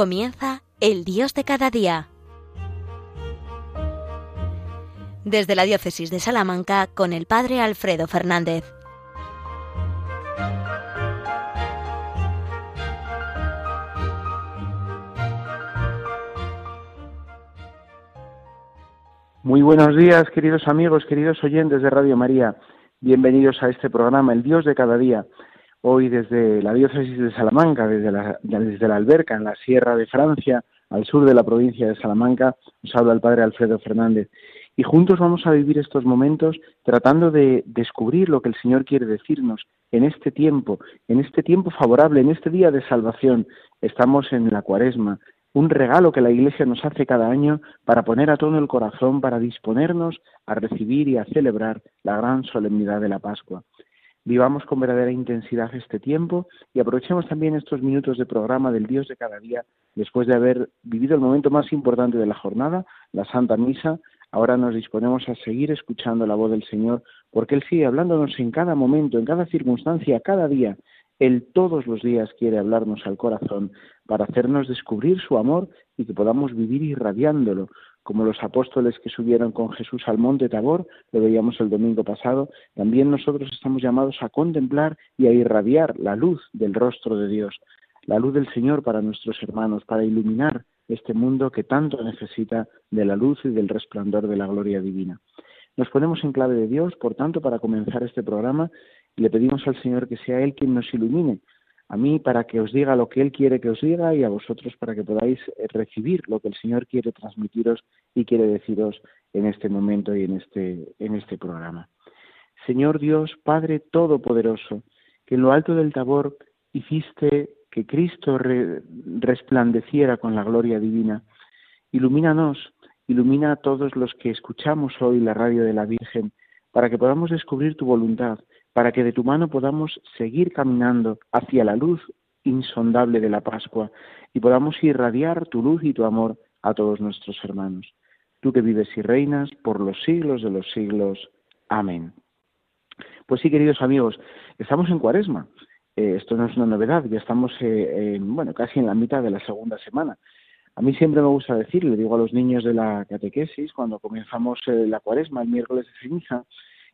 Comienza el Dios de cada día. Desde la Diócesis de Salamanca con el Padre Alfredo Fernández. Muy buenos días, queridos amigos, queridos oyentes de Radio María. Bienvenidos a este programa, El Dios de cada día hoy desde la diócesis de Salamanca, desde la, desde la alberca en la Sierra de Francia, al sur de la provincia de Salamanca, nos habla el padre Alfredo Fernández. Y juntos vamos a vivir estos momentos tratando de descubrir lo que el Señor quiere decirnos en este tiempo, en este tiempo favorable, en este día de salvación. Estamos en la cuaresma, un regalo que la Iglesia nos hace cada año para poner a todo el corazón, para disponernos a recibir y a celebrar la gran solemnidad de la Pascua. Vivamos con verdadera intensidad este tiempo y aprovechemos también estos minutos de programa del Dios de cada día después de haber vivido el momento más importante de la jornada, la Santa Misa. Ahora nos disponemos a seguir escuchando la voz del Señor porque Él sigue hablándonos en cada momento, en cada circunstancia, cada día. Él todos los días quiere hablarnos al corazón para hacernos descubrir su amor y que podamos vivir irradiándolo, como los apóstoles que subieron con Jesús al monte Tabor, lo veíamos el domingo pasado, también nosotros estamos llamados a contemplar y a irradiar la luz del rostro de Dios, la luz del Señor para nuestros hermanos, para iluminar este mundo que tanto necesita de la luz y del resplandor de la gloria divina. Nos ponemos en clave de Dios, por tanto, para comenzar este programa y le pedimos al Señor que sea Él quien nos ilumine, a mí para que os diga lo que Él quiere que os diga y a vosotros para que podáis eh, recibir lo que el Señor quiere transmitiros y quiere deciros en este momento y en este, en este programa. Señor Dios, Padre Todopoderoso, que en lo alto del tabor hiciste que Cristo resplandeciera con la gloria divina, ilumínanos, ilumina a todos los que escuchamos hoy la radio de la Virgen, para que podamos descubrir tu voluntad para que de tu mano podamos seguir caminando hacia la luz insondable de la Pascua y podamos irradiar tu luz y tu amor a todos nuestros hermanos. Tú que vives y reinas por los siglos de los siglos. Amén. Pues sí, queridos amigos, estamos en Cuaresma. Eh, esto no es una novedad, ya estamos eh, bueno, casi en la mitad de la segunda semana. A mí siempre me gusta decir, le digo a los niños de la catequesis, cuando comenzamos eh, la Cuaresma, el miércoles de ceniza,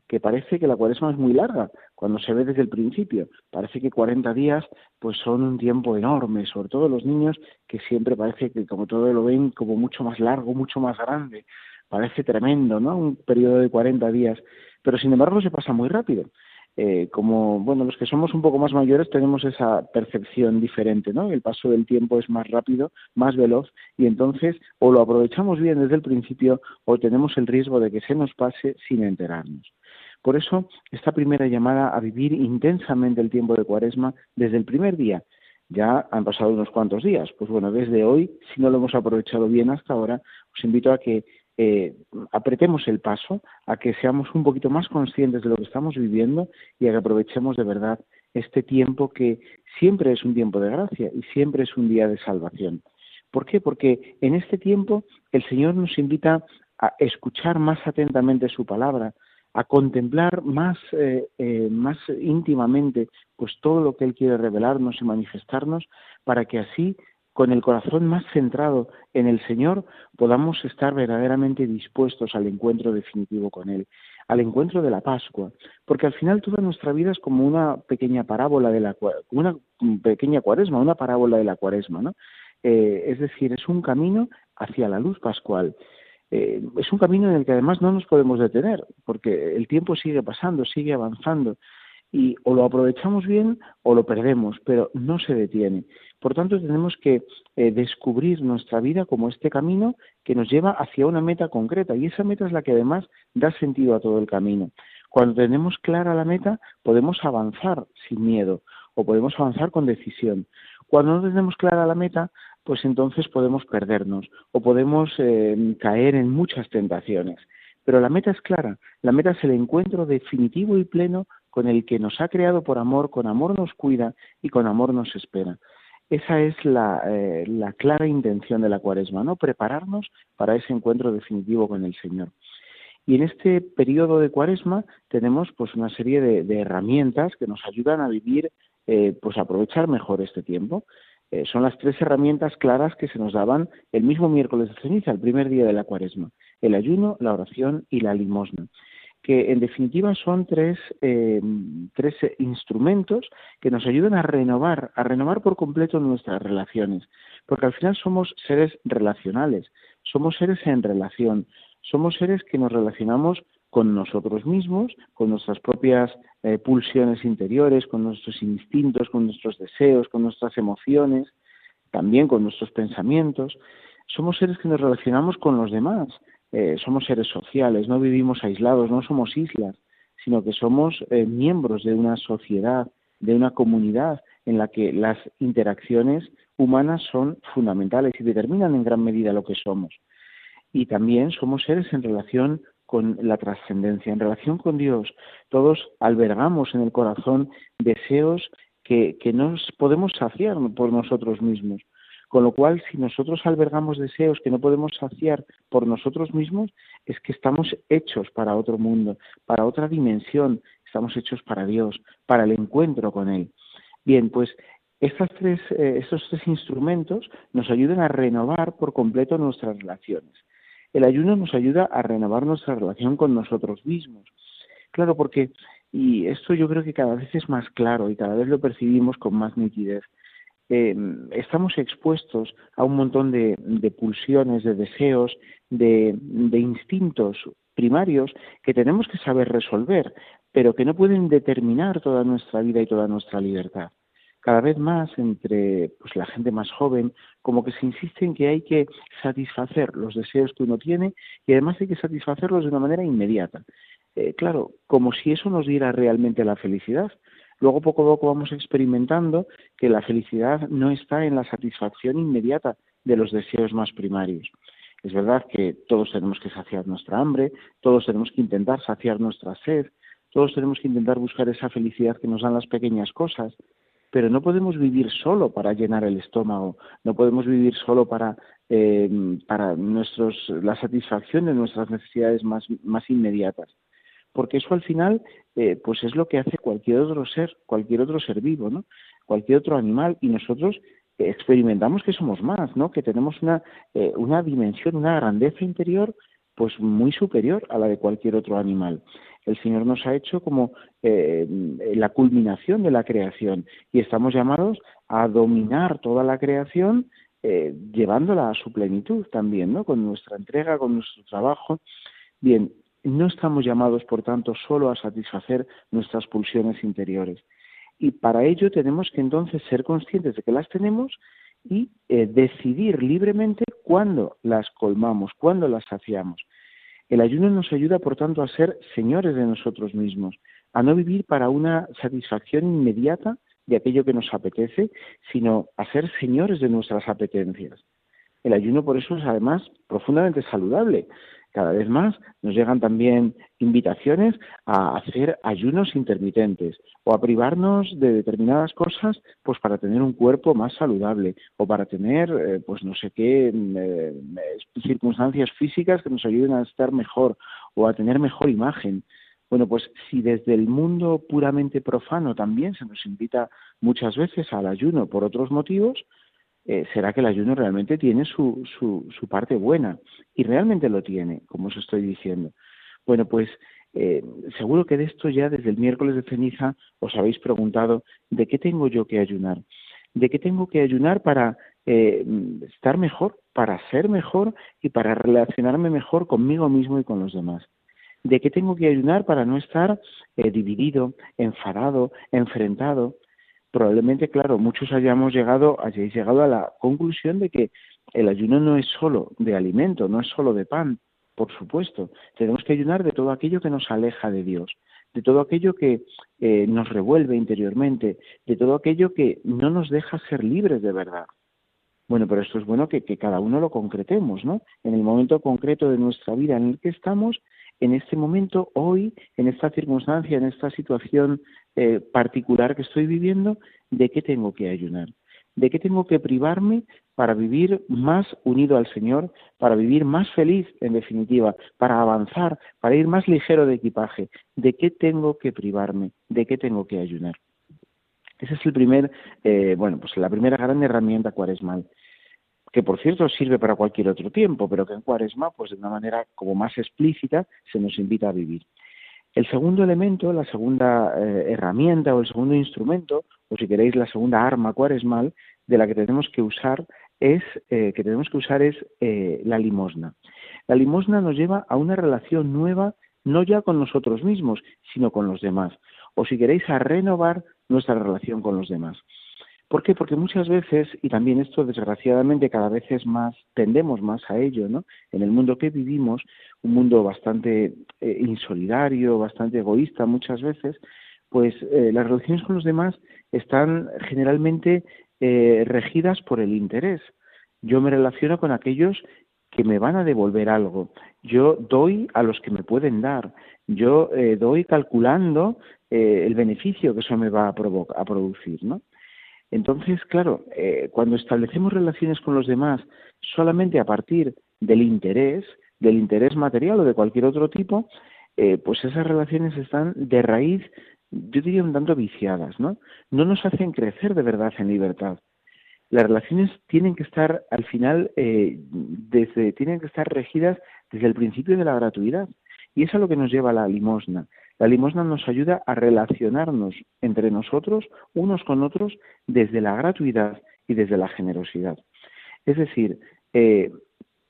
que parece que la cuaresma es muy larga cuando se ve desde el principio. Parece que 40 días pues son un tiempo enorme, sobre todo los niños que siempre parece que como todo lo ven como mucho más largo, mucho más grande. Parece tremendo, ¿no? Un periodo de 40 días, pero sin embargo se pasa muy rápido. Eh, como bueno los que somos un poco más mayores tenemos esa percepción diferente no el paso del tiempo es más rápido más veloz y entonces o lo aprovechamos bien desde el principio o tenemos el riesgo de que se nos pase sin enterarnos por eso, esta primera llamada a vivir intensamente el tiempo de Cuaresma desde el primer día. Ya han pasado unos cuantos días. Pues bueno, desde hoy, si no lo hemos aprovechado bien hasta ahora, os invito a que eh, apretemos el paso, a que seamos un poquito más conscientes de lo que estamos viviendo y a que aprovechemos de verdad este tiempo que siempre es un tiempo de gracia y siempre es un día de salvación. ¿Por qué? Porque en este tiempo el Señor nos invita a escuchar más atentamente su palabra, a contemplar más, eh, eh, más íntimamente pues todo lo que Él quiere revelarnos y manifestarnos para que así con el corazón más centrado en el Señor podamos estar verdaderamente dispuestos al encuentro definitivo con Él, al encuentro de la Pascua, porque al final toda nuestra vida es como una pequeña parábola de la una pequeña cuaresma, una parábola de la cuaresma, ¿no? Eh, es decir, es un camino hacia la luz pascual. Eh, es un camino en el que además no nos podemos detener, porque el tiempo sigue pasando, sigue avanzando, y o lo aprovechamos bien o lo perdemos, pero no se detiene. Por tanto, tenemos que eh, descubrir nuestra vida como este camino que nos lleva hacia una meta concreta, y esa meta es la que además da sentido a todo el camino. Cuando tenemos clara la meta, podemos avanzar sin miedo o podemos avanzar con decisión. Cuando no tenemos clara la meta, pues entonces podemos perdernos o podemos eh, caer en muchas tentaciones. Pero la meta es clara, la meta es el encuentro definitivo y pleno con el que nos ha creado por amor, con amor nos cuida y con amor nos espera. Esa es la, eh, la clara intención de la cuaresma, ¿no? Prepararnos para ese encuentro definitivo con el Señor. Y en este periodo de cuaresma tenemos pues una serie de, herramientas que nos ayudan a vivir, eh, pues aprovechar mejor este tiempo. Eh, son las tres herramientas claras que se nos daban el mismo miércoles de ceniza, el primer día de la cuaresma, el ayuno, la oración y la limosna que en definitiva son tres, eh, tres instrumentos que nos ayudan a renovar, a renovar por completo nuestras relaciones, porque al final somos seres relacionales, somos seres en relación, somos seres que nos relacionamos con nosotros mismos, con nuestras propias eh, pulsiones interiores, con nuestros instintos, con nuestros deseos, con nuestras emociones, también con nuestros pensamientos. Somos seres que nos relacionamos con los demás, eh, somos seres sociales, no vivimos aislados, no somos islas, sino que somos eh, miembros de una sociedad, de una comunidad en la que las interacciones humanas son fundamentales y determinan en gran medida lo que somos. Y también somos seres en relación con la trascendencia, en relación con Dios. Todos albergamos en el corazón deseos que, que no podemos saciar por nosotros mismos. Con lo cual, si nosotros albergamos deseos que no podemos saciar por nosotros mismos, es que estamos hechos para otro mundo, para otra dimensión, estamos hechos para Dios, para el encuentro con Él. Bien, pues estas tres, eh, estos tres instrumentos nos ayudan a renovar por completo nuestras relaciones. El ayuno nos ayuda a renovar nuestra relación con nosotros mismos. Claro, porque, y esto yo creo que cada vez es más claro y cada vez lo percibimos con más nitidez, eh, estamos expuestos a un montón de, pulsiones, de deseos, de, instintos primarios que tenemos que saber resolver, pero que no pueden determinar toda nuestra vida y toda nuestra libertad. Cada vez más entre pues, la gente más joven, como que se insiste en que hay que satisfacer los deseos que uno tiene y además hay que satisfacerlos de una manera inmediata. Eh, claro, como si eso nos diera realmente la felicidad, Luego poco a poco vamos experimentando que la felicidad no está en la satisfacción inmediata de los deseos más primarios. Es verdad que todos tenemos que saciar nuestra hambre, todos tenemos que intentar saciar nuestra sed, todos tenemos que intentar buscar esa felicidad que nos dan las pequeñas cosas, pero no podemos vivir solo para llenar el estómago, no podemos vivir solo para, eh, para nuestros, la satisfacción de nuestras necesidades más, más inmediatas porque eso al final eh, pues es lo que hace cualquier otro ser, cualquier otro ser vivo, ¿no? cualquier otro animal y nosotros experimentamos que somos más, ¿no? que tenemos una, eh, una dimensión, una grandeza interior pues muy superior a la de cualquier otro animal. El Señor nos ha hecho como eh, la culminación de la creación y estamos llamados a dominar toda la creación llevándola a su plenitud también, ¿no? Con nuestra entrega, con nuestro trabajo. Bien, no estamos llamados, por tanto, solo a satisfacer nuestras pulsiones interiores. Y para ello tenemos que entonces ser conscientes de que las tenemos y eh, decidir libremente cuándo las colmamos, cuándo las saciamos. El ayuno nos ayuda, por tanto, a ser señores de nosotros mismos, a no vivir para una satisfacción inmediata de aquello que nos apetece, sino a ser señores de nuestras apetencias. El ayuno, por eso, es además profundamente saludable, cada vez más nos llegan también invitaciones a hacer ayunos intermitentes o a privarnos de determinadas cosas pues para tener un cuerpo más saludable o para tener eh, pues no sé qué mm, eh, circunstancias físicas que nos ayuden a estar mejor o a tener mejor imagen. Bueno, pues si desde el mundo puramente profano también se nos invita muchas veces al ayuno por otros motivos, eh, será que el ayuno realmente tiene su, su, su, parte buena. Y realmente lo tiene, como os estoy diciendo. Bueno, pues eh, seguro que de esto ya desde el miércoles de ceniza os habéis preguntado de qué tengo yo que ayunar. ¿De qué tengo que ayunar para eh, estar mejor, para ser mejor y para relacionarme mejor conmigo mismo y con los demás? ¿De qué tengo que ayunar para no estar dividido, enfadado, enfrentado? Probablemente, claro, muchos hayamos llegado, hayáis llegado a la conclusión de que el ayuno no es solo de alimento, no es solo de pan, por supuesto. Tenemos que ayunar de todo aquello que nos aleja de Dios, de todo aquello que eh, nos revuelve interiormente, de todo aquello que no nos deja ser libres de verdad. Bueno, pero esto es bueno que, que cada uno lo concretemos, ¿no? En el momento concreto de nuestra vida en el que estamos, en este momento, hoy, en esta circunstancia, en esta situación eh, particular que estoy viviendo, ¿de qué tengo que ayunar? ¿De qué tengo que privarme para vivir más unido al Señor, para vivir más feliz, en definitiva, para avanzar, para ir más ligero de equipaje? ¿De qué tengo que privarme? ¿De qué tengo que ayunar? Ese es el primer, eh, bueno, pues la primera gran herramienta cuaresmal, que por cierto sirve para cualquier otro tiempo, pero que en cuaresma, pues de una manera como más explícita, se nos invita a vivir. El segundo elemento, la segunda eh, herramienta o el segundo instrumento, o si queréis la segunda arma cuaresmal, de la que tenemos que usar es eh, que tenemos que usar es la limosna. La limosna nos lleva a una relación nueva, no ya con nosotros mismos, sino con los demás. O si queréis, a renovar nuestra relación con los demás. ¿Por qué? Porque muchas veces, y también esto desgraciadamente cada vez es más, tendemos más a ello, ¿no? En el mundo que vivimos, un mundo bastante eh, insolidario, bastante egoísta muchas veces, pues eh, las relaciones con los demás están generalmente eh, regidas por el interés. Yo me relaciono con aquellos que me van a devolver algo. Yo doy a los que me pueden dar. Yo doy calculando el beneficio que eso me va a, a producir, ¿no? Entonces, claro, eh, cuando establecemos relaciones con los demás solamente a partir del interés, del interés material o de cualquier otro tipo, eh, pues esas relaciones están de raíz, yo diría un tanto viciadas, ¿no? No nos hacen crecer de verdad en libertad. Las relaciones tienen que estar al final, eh, desde, tienen que estar regidas desde el principio de la gratuidad. Y eso es lo que nos lleva a la limosna. La limosna nos ayuda a relacionarnos entre nosotros, unos con otros, desde la gratuidad y desde la generosidad. Es decir, eh,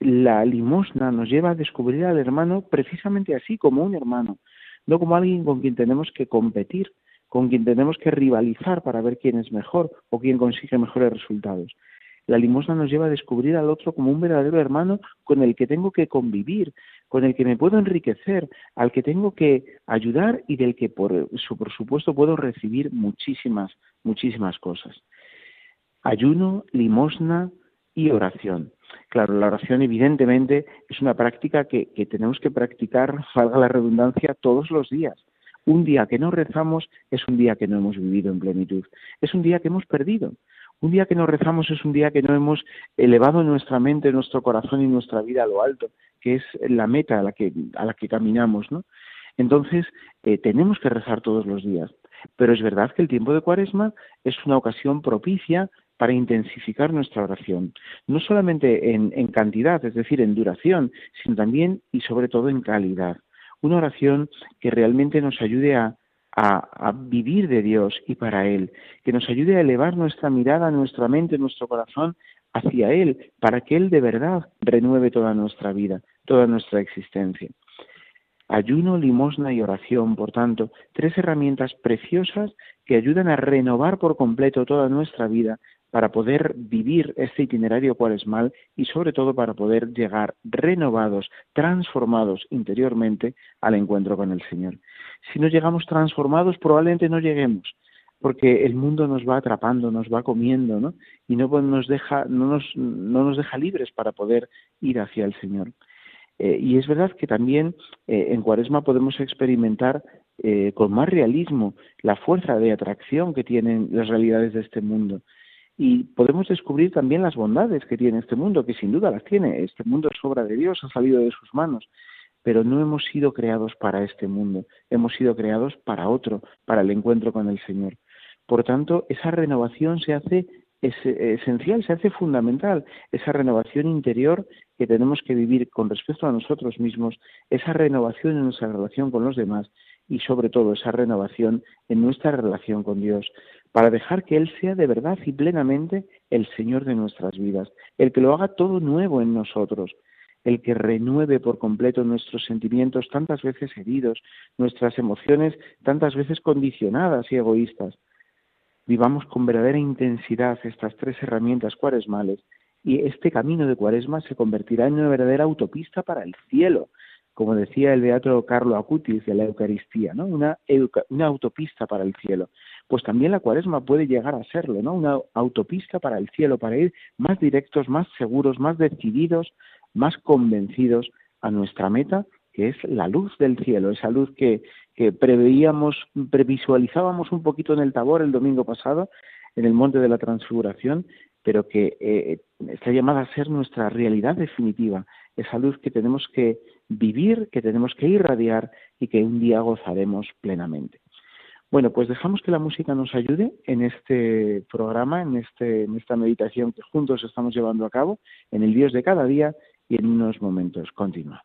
la limosna nos lleva a descubrir al hermano precisamente así, como un hermano, no como alguien con quien tenemos que competir, con quien tenemos que rivalizar para ver quién es mejor o quién consigue mejores resultados. La limosna nos lleva a descubrir al otro como un verdadero hermano con el que tengo que convivir, con el que me puedo enriquecer, al que tengo que ayudar y del que por, por supuesto puedo recibir muchísimas, muchísimas cosas. Ayuno, limosna y oración. Claro, la oración evidentemente es una práctica que, que tenemos que practicar, valga la redundancia, todos los días. Un día que no rezamos es un día que no hemos vivido en plenitud, es un día que hemos perdido. Un día que no rezamos es un día que no hemos elevado nuestra mente, nuestro corazón y nuestra vida a lo alto, que es la meta a la que, a la que caminamos, ¿no? Entonces, eh, tenemos que rezar todos los días. Pero es verdad que el tiempo de cuaresma es una ocasión propicia para intensificar nuestra oración, no solamente en, en, cantidad, es decir, en duración, sino también y sobre todo en calidad. Una oración que realmente nos ayude a, a, vivir de Dios y para Él, que nos ayude a elevar nuestra mirada, nuestra mente, nuestro corazón hacia Él, para que Él de verdad renueve toda nuestra vida, toda nuestra existencia. Ayuno, limosna y oración, por tanto, tres herramientas preciosas que ayudan a renovar por completo toda nuestra vida para poder vivir este itinerario cuaresmal y sobre todo para poder llegar renovados, transformados interiormente al encuentro con el Señor. Si no llegamos transformados, probablemente no lleguemos, porque el mundo nos va atrapando, nos va comiendo, ¿no? Y no nos deja, no nos, no nos deja libres para poder ir hacia el Señor. Eh, y es verdad que también eh, en Cuaresma podemos experimentar eh, con más realismo la fuerza de atracción que tienen las realidades de este mundo y podemos descubrir también las bondades que tiene este mundo, que sin duda las tiene. Este mundo es obra de Dios, ha salido de sus manos, pero no hemos sido creados para este mundo, hemos sido creados para otro, para el encuentro con el Señor. Por tanto, esa renovación se hace esencial, se hace fundamental, esa renovación interior que tenemos que vivir con respecto a nosotros mismos, esa renovación en nuestra relación con los demás y sobre todo esa renovación en nuestra relación con Dios para dejar que Él sea de verdad y plenamente el Señor de nuestras vidas, el que lo haga todo nuevo en nosotros, el que renueve por completo nuestros sentimientos tantas veces heridos, nuestras emociones tantas veces condicionadas y egoístas. Vivamos con verdadera intensidad estas tres herramientas cuaresmales y este camino de cuaresma se convertirá en una verdadera autopista para el cielo, como decía el beato Carlo Acutis de la Eucaristía, ¿no? una, una autopista para el cielo. Pues también la cuaresma puede llegar a serlo, ¿no? Una autopista para el cielo, para ir más directos, más seguros, más decididos, más convencidos a nuestra meta, que es la luz del cielo, esa luz que, preveíamos, previsualizábamos un poquito en el Tabor el domingo pasado, en el Monte de la Transfiguración, pero que eh, está llamada a ser nuestra realidad definitiva, esa luz que tenemos que vivir, que tenemos que irradiar y que un día gozaremos plenamente. Bueno, pues dejamos que la música nos ayude en este programa, en, este, en esta meditación que juntos estamos llevando a cabo, en el Dios de cada día y en unos momentos continuamos.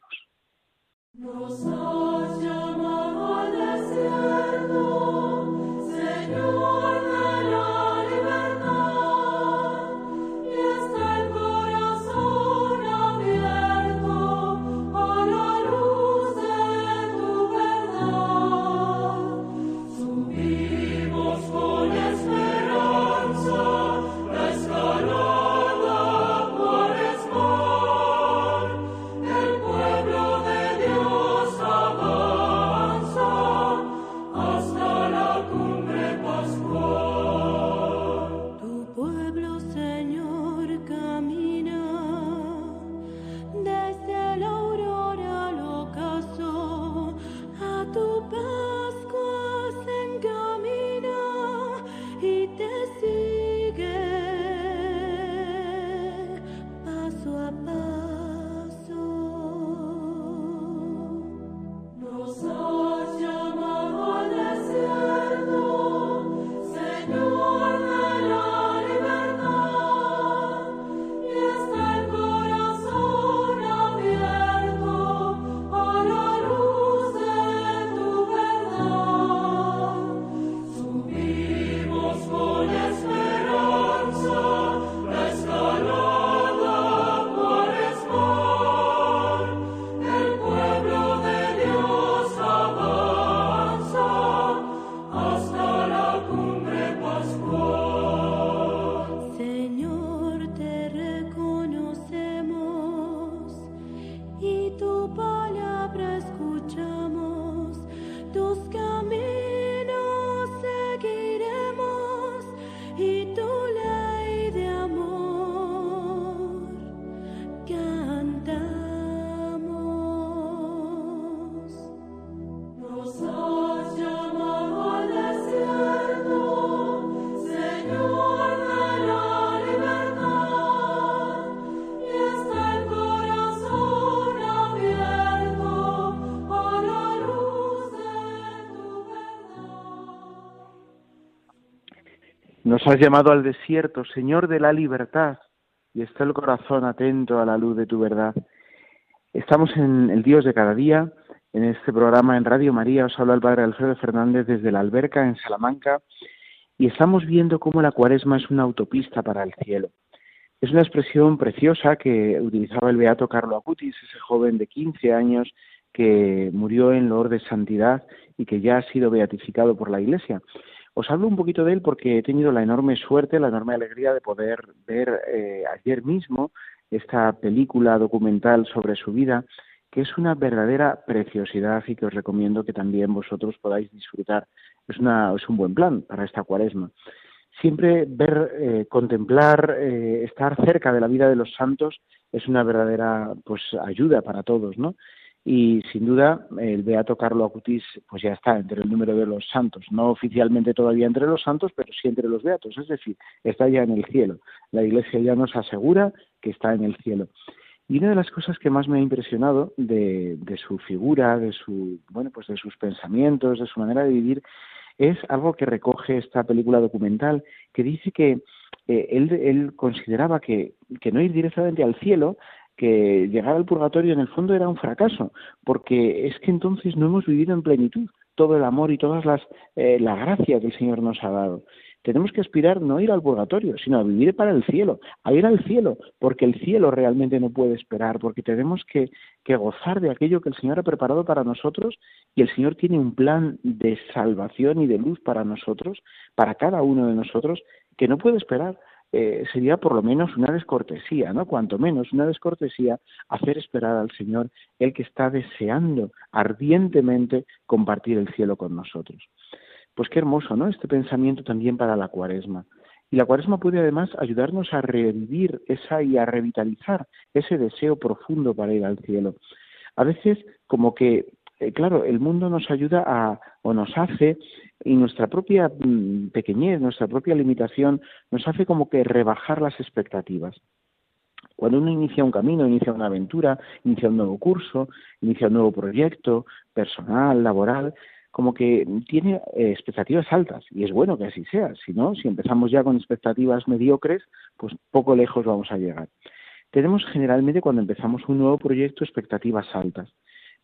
Nos has llamado al desierto, Señor de la libertad, y está el corazón atento a la luz de tu verdad. Estamos en el Dios de cada día, en este programa en Radio María, os habla el Padre Alfredo Fernández desde la Alberca en Salamanca, y estamos viendo cómo la cuaresma es una autopista para el cielo. Es una expresión preciosa que utilizaba el beato Carlo Acutis, ese joven de 15 años que murió en loor de santidad y que ya ha sido beatificado por la Iglesia. Os hablo un poquito de él porque he tenido la enorme suerte, la enorme alegría de poder ver eh, ayer mismo esta película documental sobre su vida, que es una verdadera preciosidad y que os recomiendo que también vosotros podáis disfrutar. Es, una, es un buen plan para esta cuaresma. Siempre ver, eh, contemplar, eh, estar cerca de la vida de los santos es una verdadera pues ayuda para todos, ¿no? Y sin duda el beato Carlo Acutis pues ya está entre el número de los santos, no oficialmente todavía entre los santos, pero sí entre los beatos, es decir, está ya en el cielo. La Iglesia ya nos asegura que está en el cielo. Y una de las cosas que más me ha impresionado de, de su figura, de su bueno, pues de sus pensamientos, de su manera de vivir, es algo que recoge esta película documental, que dice que eh, él, él, consideraba que, que, no ir directamente al cielo que llegar al purgatorio en el fondo era un fracaso, porque es que entonces no hemos vivido en plenitud todo el amor y todas las eh, la gracia que el Señor nos ha dado. Tenemos que aspirar no a ir al purgatorio, sino a vivir para el cielo, a ir al cielo, porque el cielo realmente no puede esperar, porque tenemos que, que gozar de aquello que el Señor ha preparado para nosotros y el Señor tiene un plan de salvación y de luz para nosotros, para cada uno de nosotros, que no puede esperar eh, sería por lo menos una descortesía, ¿no? Cuanto menos una descortesía hacer esperar al Señor, el que está deseando ardientemente compartir el cielo con nosotros. Pues qué hermoso, ¿no? Este pensamiento también para la cuaresma. Y la cuaresma puede además ayudarnos a revivir esa y a revitalizar ese deseo profundo para ir al cielo. A veces como que eh, claro, el mundo nos ayuda a, o nos hace, y nuestra propia mm, pequeñez, nuestra propia limitación, nos hace como que rebajar las expectativas. Cuando uno inicia un camino, inicia una aventura, inicia un nuevo curso, inicia un nuevo proyecto personal, laboral, como que tiene eh, expectativas altas y es bueno que así sea, si no, si empezamos ya con expectativas mediocres, pues poco lejos vamos a llegar. Tenemos generalmente cuando empezamos un nuevo proyecto expectativas altas,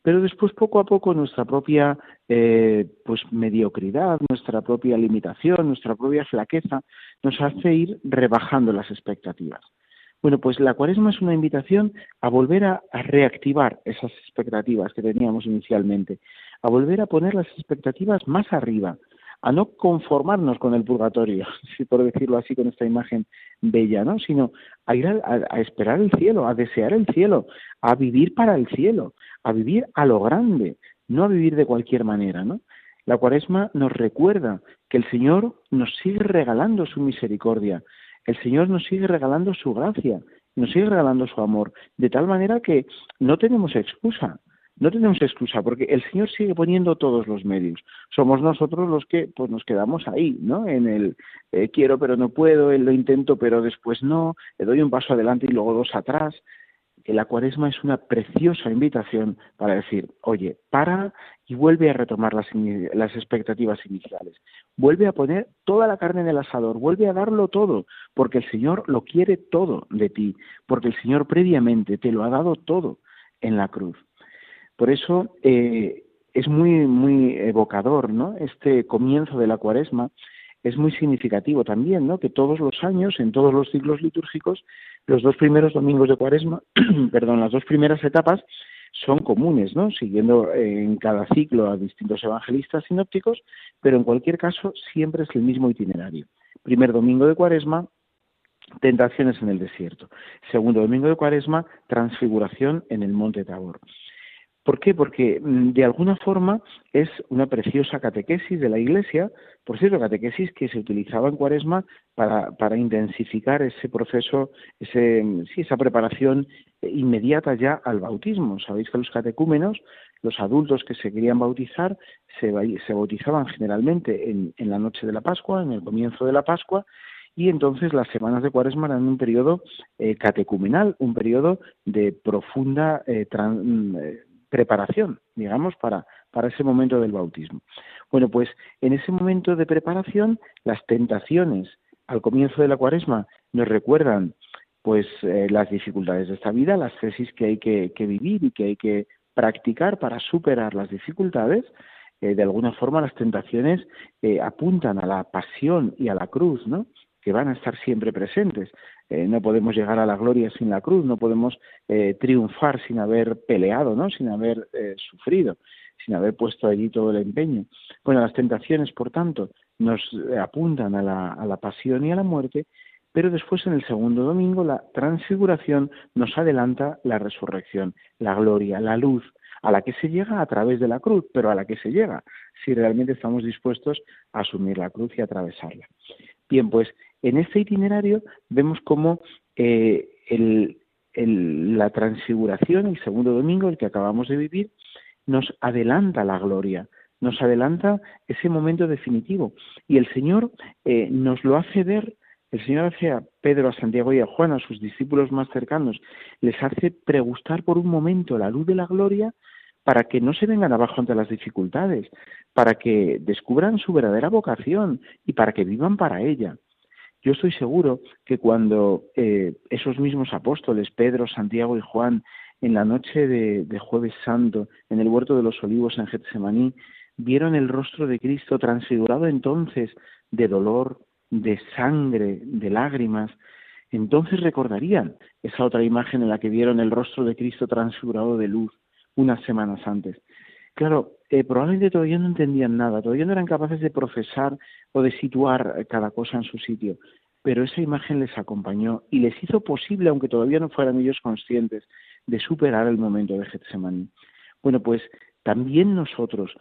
pero después poco a poco nuestra propia eh, pues mediocridad, nuestra propia limitación, nuestra propia flaqueza nos hace ir rebajando las expectativas. Bueno, pues la cuaresma es una invitación a volver a, reactivar esas expectativas que teníamos inicialmente, a volver a poner las expectativas más arriba, a no conformarnos con el purgatorio, si por decirlo así con esta imagen bella, ¿no? Sino a ir a, esperar el cielo, a desear el cielo, a vivir para el cielo, a vivir a lo grande, no a vivir de cualquier manera, ¿no? La cuaresma nos recuerda que el Señor nos sigue regalando su misericordia, el Señor nos sigue regalando su gracia, nos sigue regalando su amor, de tal manera que no tenemos excusa, no tenemos excusa, porque el Señor sigue poniendo todos los medios. Somos nosotros los que pues nos quedamos ahí, ¿no? En el eh, quiero pero no puedo, lo intento pero después no, le doy un paso adelante y luego dos atrás la cuaresma es una preciosa invitación para decir, oye, para y vuelve a retomar las, expectativas iniciales. Vuelve a poner toda la carne en el asador, vuelve a darlo todo, porque el Señor lo quiere todo de ti, porque el Señor previamente te lo ha dado todo en la cruz. Por eso eh, es muy, muy evocador, ¿no? Este comienzo de la cuaresma es muy significativo también, ¿no? Que todos los años, en todos los ciclos litúrgicos, los dos primeros domingos de Cuaresma, perdón, las dos primeras etapas son comunes, ¿no? Siguiendo en cada ciclo a distintos evangelistas sinópticos, pero en cualquier caso siempre es el mismo itinerario. Primer domingo de Cuaresma, tentaciones en el desierto. Segundo domingo de Cuaresma, transfiguración en el monte Tabor. ¿Por qué? Porque mm, de alguna forma es una preciosa catequesis de la Iglesia, por cierto, catequesis que se utilizaba en Cuaresma para, intensificar ese proceso, ese, sí, esa preparación inmediata ya al bautismo. Sabéis que los catecúmenos, los adultos que se querían bautizar, se, se bautizaban generalmente en, en la noche de la Pascua, en el comienzo de la Pascua, y entonces las semanas de Cuaresma eran un periodo eh, catecumenal, un periodo de profunda eh, mm, eh preparación, digamos, para, para ese momento del bautismo. Bueno, pues en ese momento de preparación, las tentaciones al comienzo de la cuaresma nos recuerdan pues eh, las dificultades de esta vida, las tesis que hay que, vivir y que hay que practicar para superar las dificultades. Eh, de alguna forma las tentaciones eh, apuntan a la pasión y a la cruz, ¿no? Que van a estar siempre presentes. Eh, no podemos llegar a la gloria sin la cruz, no podemos eh, triunfar sin haber peleado, ¿no? sin haber eh, sufrido, sin haber puesto allí todo el empeño. Bueno, las tentaciones, por tanto, nos apuntan a la, a la pasión y a la muerte, pero después en el segundo domingo la transfiguración nos adelanta la resurrección, la gloria, la luz, a la que se llega a través de la cruz, pero a la que se llega si realmente estamos dispuestos a asumir la cruz y atravesarla. Bien, pues en este itinerario vemos cómo eh, la transfiguración, el segundo domingo, el que acabamos de vivir, nos adelanta la gloria, nos adelanta ese momento definitivo. Y el Señor eh, nos lo hace ver, el Señor hace a Pedro, a Santiago y a Juan, a sus discípulos más cercanos, les hace pregustar por un momento la luz de la gloria para que no se vengan abajo ante las dificultades, para que descubran su verdadera vocación y para que vivan para ella. Yo estoy seguro que cuando eh, esos mismos apóstoles, Pedro, Santiago y Juan, en la noche de, de, Jueves Santo, en el huerto de los olivos en Getsemaní, vieron el rostro de Cristo transfigurado entonces de dolor, de sangre, de lágrimas, entonces recordarían esa otra imagen en la que vieron el rostro de Cristo transfigurado de luz unas semanas antes. Claro, eh, probablemente todavía no entendían nada, todavía no eran capaces de procesar o de situar cada cosa en su sitio, pero esa imagen les acompañó y les hizo posible, aunque todavía no fueran ellos conscientes, de superar el momento de Getsemaní. Bueno, pues también nosotros,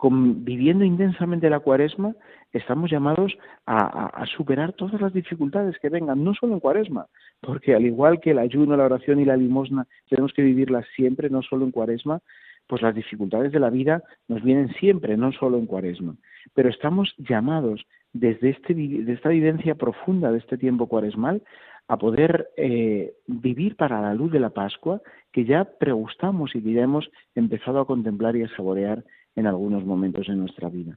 viviendo intensamente la cuaresma, estamos llamados a, a, superar todas las dificultades que vengan, no solo en cuaresma, porque al igual que el ayuno, la oración y la limosna, tenemos que vivirlas siempre, no solo en cuaresma, pues las dificultades de la vida nos vienen siempre, no solo en cuaresma. Pero estamos llamados desde este, esta vivencia profunda de este tiempo cuaresmal a poder eh, vivir para la luz de la Pascua que ya pregustamos y que ya hemos empezado a contemplar y a saborear en algunos momentos de nuestra vida.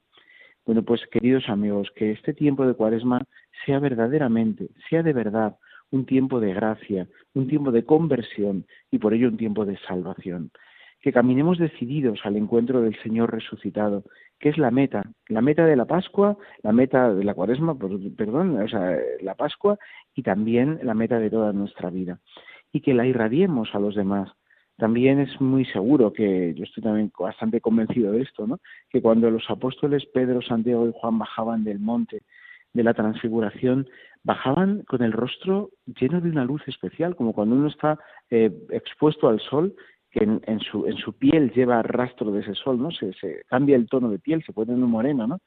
Bueno, pues queridos amigos, que este tiempo de cuaresma sea verdaderamente, sea de verdad un tiempo de gracia, un tiempo de conversión y por ello un tiempo de salvación. Que caminemos decididos al encuentro del Señor resucitado, que es la meta, la meta de la Pascua, la meta de la cuaresma, perdón, o sea, la Pascua y también la meta de toda nuestra vida. Y que la irradiemos a los demás. También es muy seguro que yo estoy también bastante convencido de esto, ¿no? Que cuando los apóstoles Pedro, Santiago y Juan bajaban del monte de la transfiguración, bajaban con el rostro lleno de una luz especial, como cuando uno está eh, expuesto al sol, que en, su, en su piel lleva rastro de ese sol, ¿no? Se, se cambia el tono de piel, se pone un moreno, ¿no?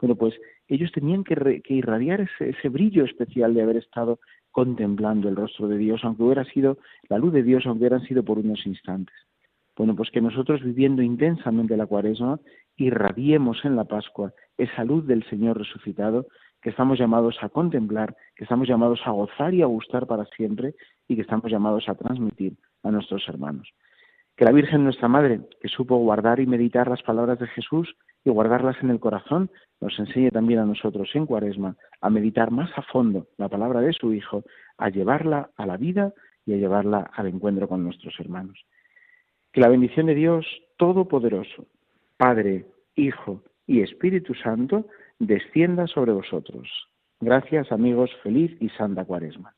Bueno, pues ellos tenían que, que irradiar ese, ese, brillo especial de haber estado contemplando el rostro de Dios, aunque hubiera sido la luz de Dios, aunque hubieran sido por unos instantes. Bueno, pues que nosotros viviendo intensamente la cuaresma, irradiemos en la Pascua esa luz del Señor resucitado que estamos llamados a contemplar, que estamos llamados a gozar y a gustar para siempre y que estamos llamados a transmitir a nuestros hermanos. Que la Virgen nuestra Madre, que supo guardar y meditar las palabras de Jesús y guardarlas en el corazón, nos enseñe también a nosotros en Cuaresma a meditar más a fondo la palabra de su Hijo, a llevarla a la vida y a llevarla al encuentro con nuestros hermanos. Que la bendición de Dios Todopoderoso, Padre, Hijo y Espíritu Santo, descienda sobre vosotros. Gracias amigos, feliz y santa cuaresma.